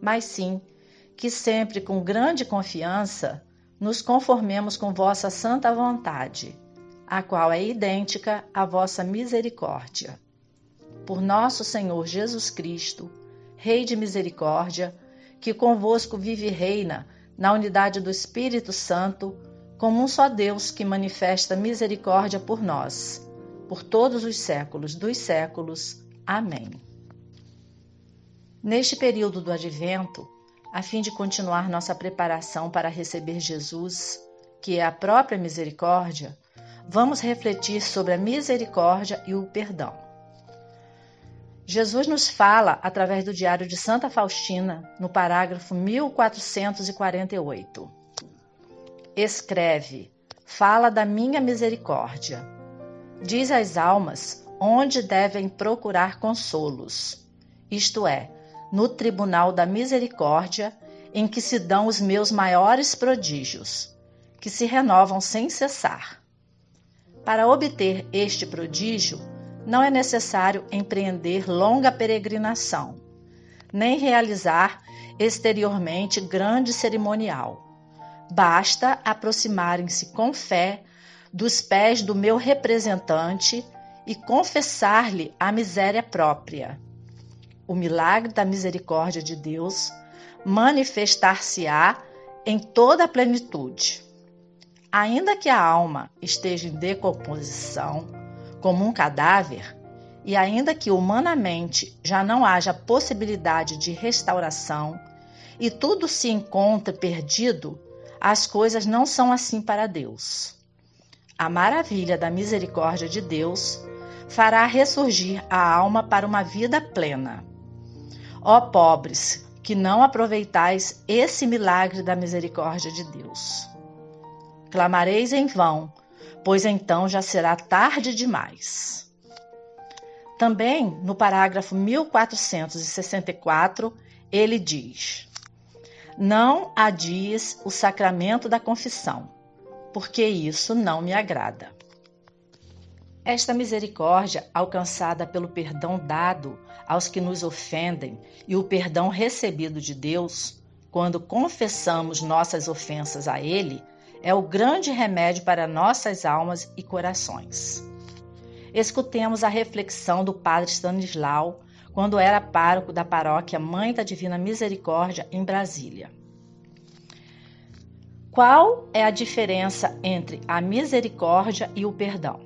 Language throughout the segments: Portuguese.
mas sim que sempre com grande confiança nos conformemos com vossa santa vontade, a qual é idêntica à vossa misericórdia. Por nosso Senhor Jesus Cristo, Rei de misericórdia, que convosco vive e reina na unidade do Espírito Santo, como um só Deus que manifesta misericórdia por nós, por todos os séculos dos séculos. Amém. Neste período do advento, a fim de continuar nossa preparação para receber Jesus, que é a própria misericórdia, vamos refletir sobre a misericórdia e o perdão. Jesus nos fala através do Diário de Santa Faustina, no parágrafo 1448. Escreve: Fala da minha misericórdia. Diz às almas onde devem procurar consolos, isto é, no tribunal da misericórdia, em que se dão os meus maiores prodígios, que se renovam sem cessar. Para obter este prodígio, não é necessário empreender longa peregrinação, nem realizar exteriormente grande cerimonial. Basta aproximarem-se com fé dos pés do meu representante e confessar-lhe a miséria própria o milagre da misericórdia de Deus manifestar-se-á em toda a plenitude. Ainda que a alma esteja em decomposição, como um cadáver, e ainda que humanamente já não haja possibilidade de restauração e tudo se encontre perdido, as coisas não são assim para Deus. A maravilha da misericórdia de Deus fará ressurgir a alma para uma vida plena. Ó pobres, que não aproveitais esse milagre da misericórdia de Deus. Clamareis em vão, pois então já será tarde demais. Também no parágrafo 1464, ele diz: Não adies o sacramento da confissão, porque isso não me agrada. Esta misericórdia, alcançada pelo perdão dado aos que nos ofendem e o perdão recebido de Deus, quando confessamos nossas ofensas a Ele, é o grande remédio para nossas almas e corações. Escutemos a reflexão do Padre Stanislau quando era pároco da paróquia Mãe da Divina Misericórdia em Brasília. Qual é a diferença entre a misericórdia e o perdão?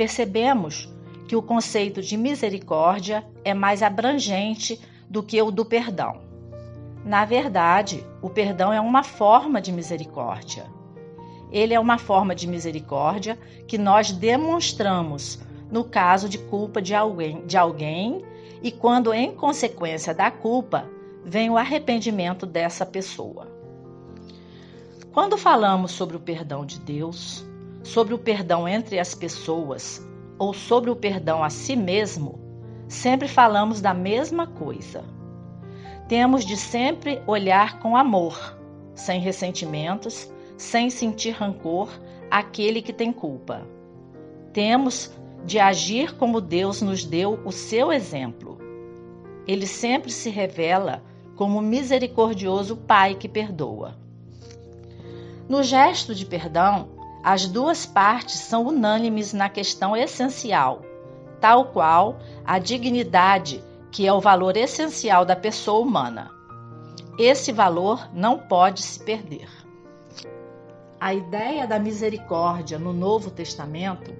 Percebemos que o conceito de misericórdia é mais abrangente do que o do perdão. Na verdade, o perdão é uma forma de misericórdia. Ele é uma forma de misericórdia que nós demonstramos no caso de culpa de alguém, de alguém e quando, em consequência da culpa, vem o arrependimento dessa pessoa. Quando falamos sobre o perdão de Deus, sobre o perdão entre as pessoas ou sobre o perdão a si mesmo, sempre falamos da mesma coisa. Temos de sempre olhar com amor, sem ressentimentos, sem sentir rancor aquele que tem culpa. Temos de agir como Deus nos deu o seu exemplo. Ele sempre se revela como misericordioso Pai que perdoa. No gesto de perdão, as duas partes são unânimes na questão essencial, tal qual a dignidade, que é o valor essencial da pessoa humana. Esse valor não pode se perder. A ideia da misericórdia no Novo Testamento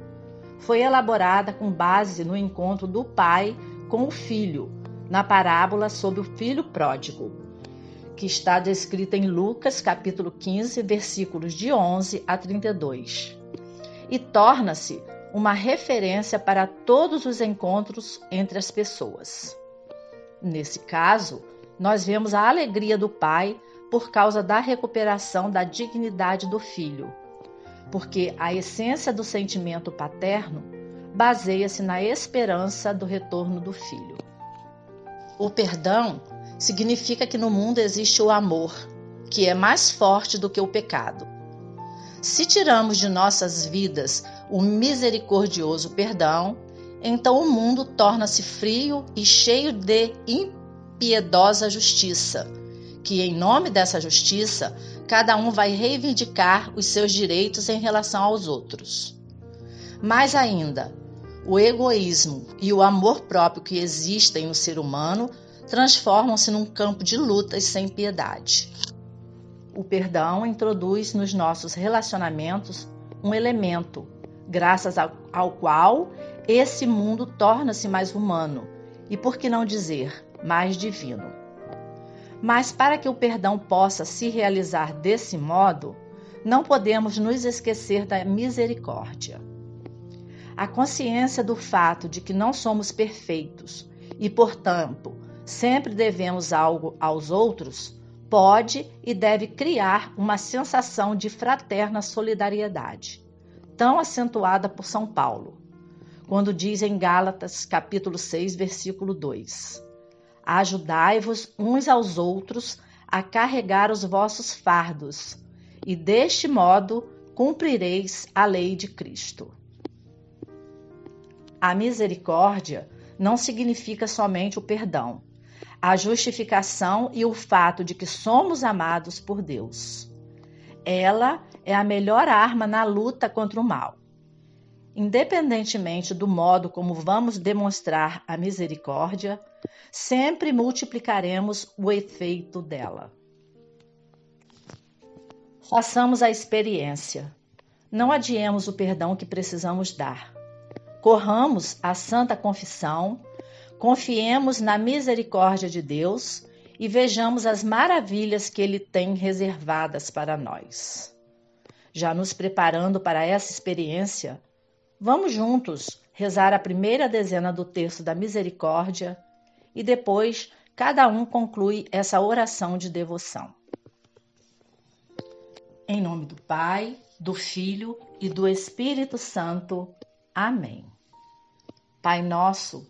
foi elaborada com base no encontro do pai com o filho, na parábola sobre o filho pródigo que está descrita em Lucas, capítulo 15, versículos de 11 a 32. E torna-se uma referência para todos os encontros entre as pessoas. Nesse caso, nós vemos a alegria do pai por causa da recuperação da dignidade do filho, porque a essência do sentimento paterno baseia-se na esperança do retorno do filho. O perdão significa que no mundo existe o amor, que é mais forte do que o pecado. Se tiramos de nossas vidas o misericordioso perdão, então o mundo torna-se frio e cheio de impiedosa justiça, que em nome dessa justiça, cada um vai reivindicar os seus direitos em relação aos outros. Mais ainda, o egoísmo e o amor próprio que existem no ser humano transformam-se num campo de lutas sem piedade. O perdão introduz nos nossos relacionamentos um elemento, graças ao, qual esse mundo torna-se mais humano e, por que não dizer, mais divino. Mas para que o perdão possa se realizar desse modo, não podemos nos esquecer da misericórdia. A consciência do fato de que não somos perfeitos e, portanto, sempre devemos algo aos outros pode e deve criar uma sensação de fraterna solidariedade, tão acentuada por São Paulo, quando diz em Gálatas, capítulo 6, versículo 2: Ajudai-vos uns aos outros a carregar os vossos fardos, e deste modo cumprireis a lei de Cristo. A misericórdia não significa somente o perdão, a justificação e o fato de que somos amados por Deus. Ela é a melhor arma na luta contra o mal. Independentemente do modo como vamos demonstrar a misericórdia, sempre multiplicaremos o efeito dela. Façamos a experiência. Não adiemos o perdão que precisamos dar. Corramos à Santa Confissão, confiemos na misericórdia de Deus e vejamos as maravilhas que Ele tem reservadas para nós. Já nos preparando para essa experiência, vamos juntos rezar a primeira dezena do texto da misericórdia e depois cada um conclui essa oração de devoção. Em nome do Pai, do Filho e do Espírito Santo. Amém. Pai nosso,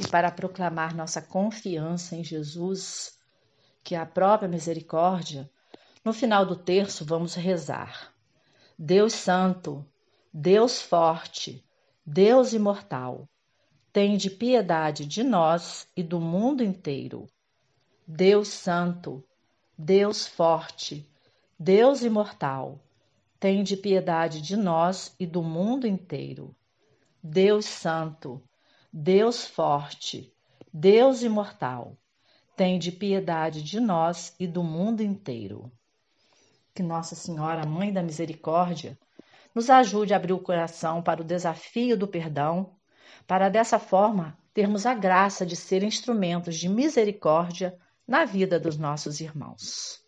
E para proclamar nossa confiança em Jesus, que é a própria misericórdia, no final do terço vamos rezar. Deus Santo, Deus Forte, Deus Imortal, tende piedade de nós e do mundo inteiro. Deus Santo, Deus Forte, Deus imortal, tende piedade de nós e do mundo inteiro. Deus Santo, Deus Forte, Deus imortal, tende piedade de nós e do mundo inteiro. Que Nossa Senhora, Mãe da Misericórdia, nos ajude a abrir o coração para o desafio do perdão, para dessa forma termos a graça de ser instrumentos de misericórdia na vida dos nossos irmãos.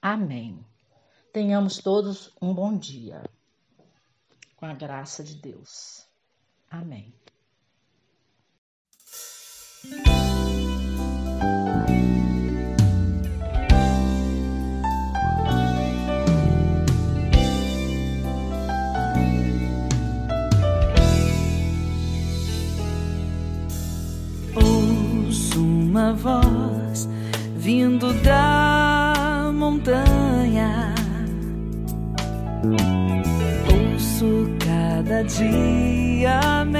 Amém. Tenhamos todos um bom dia. Com a graça de Deus. Amém. Dia melhor.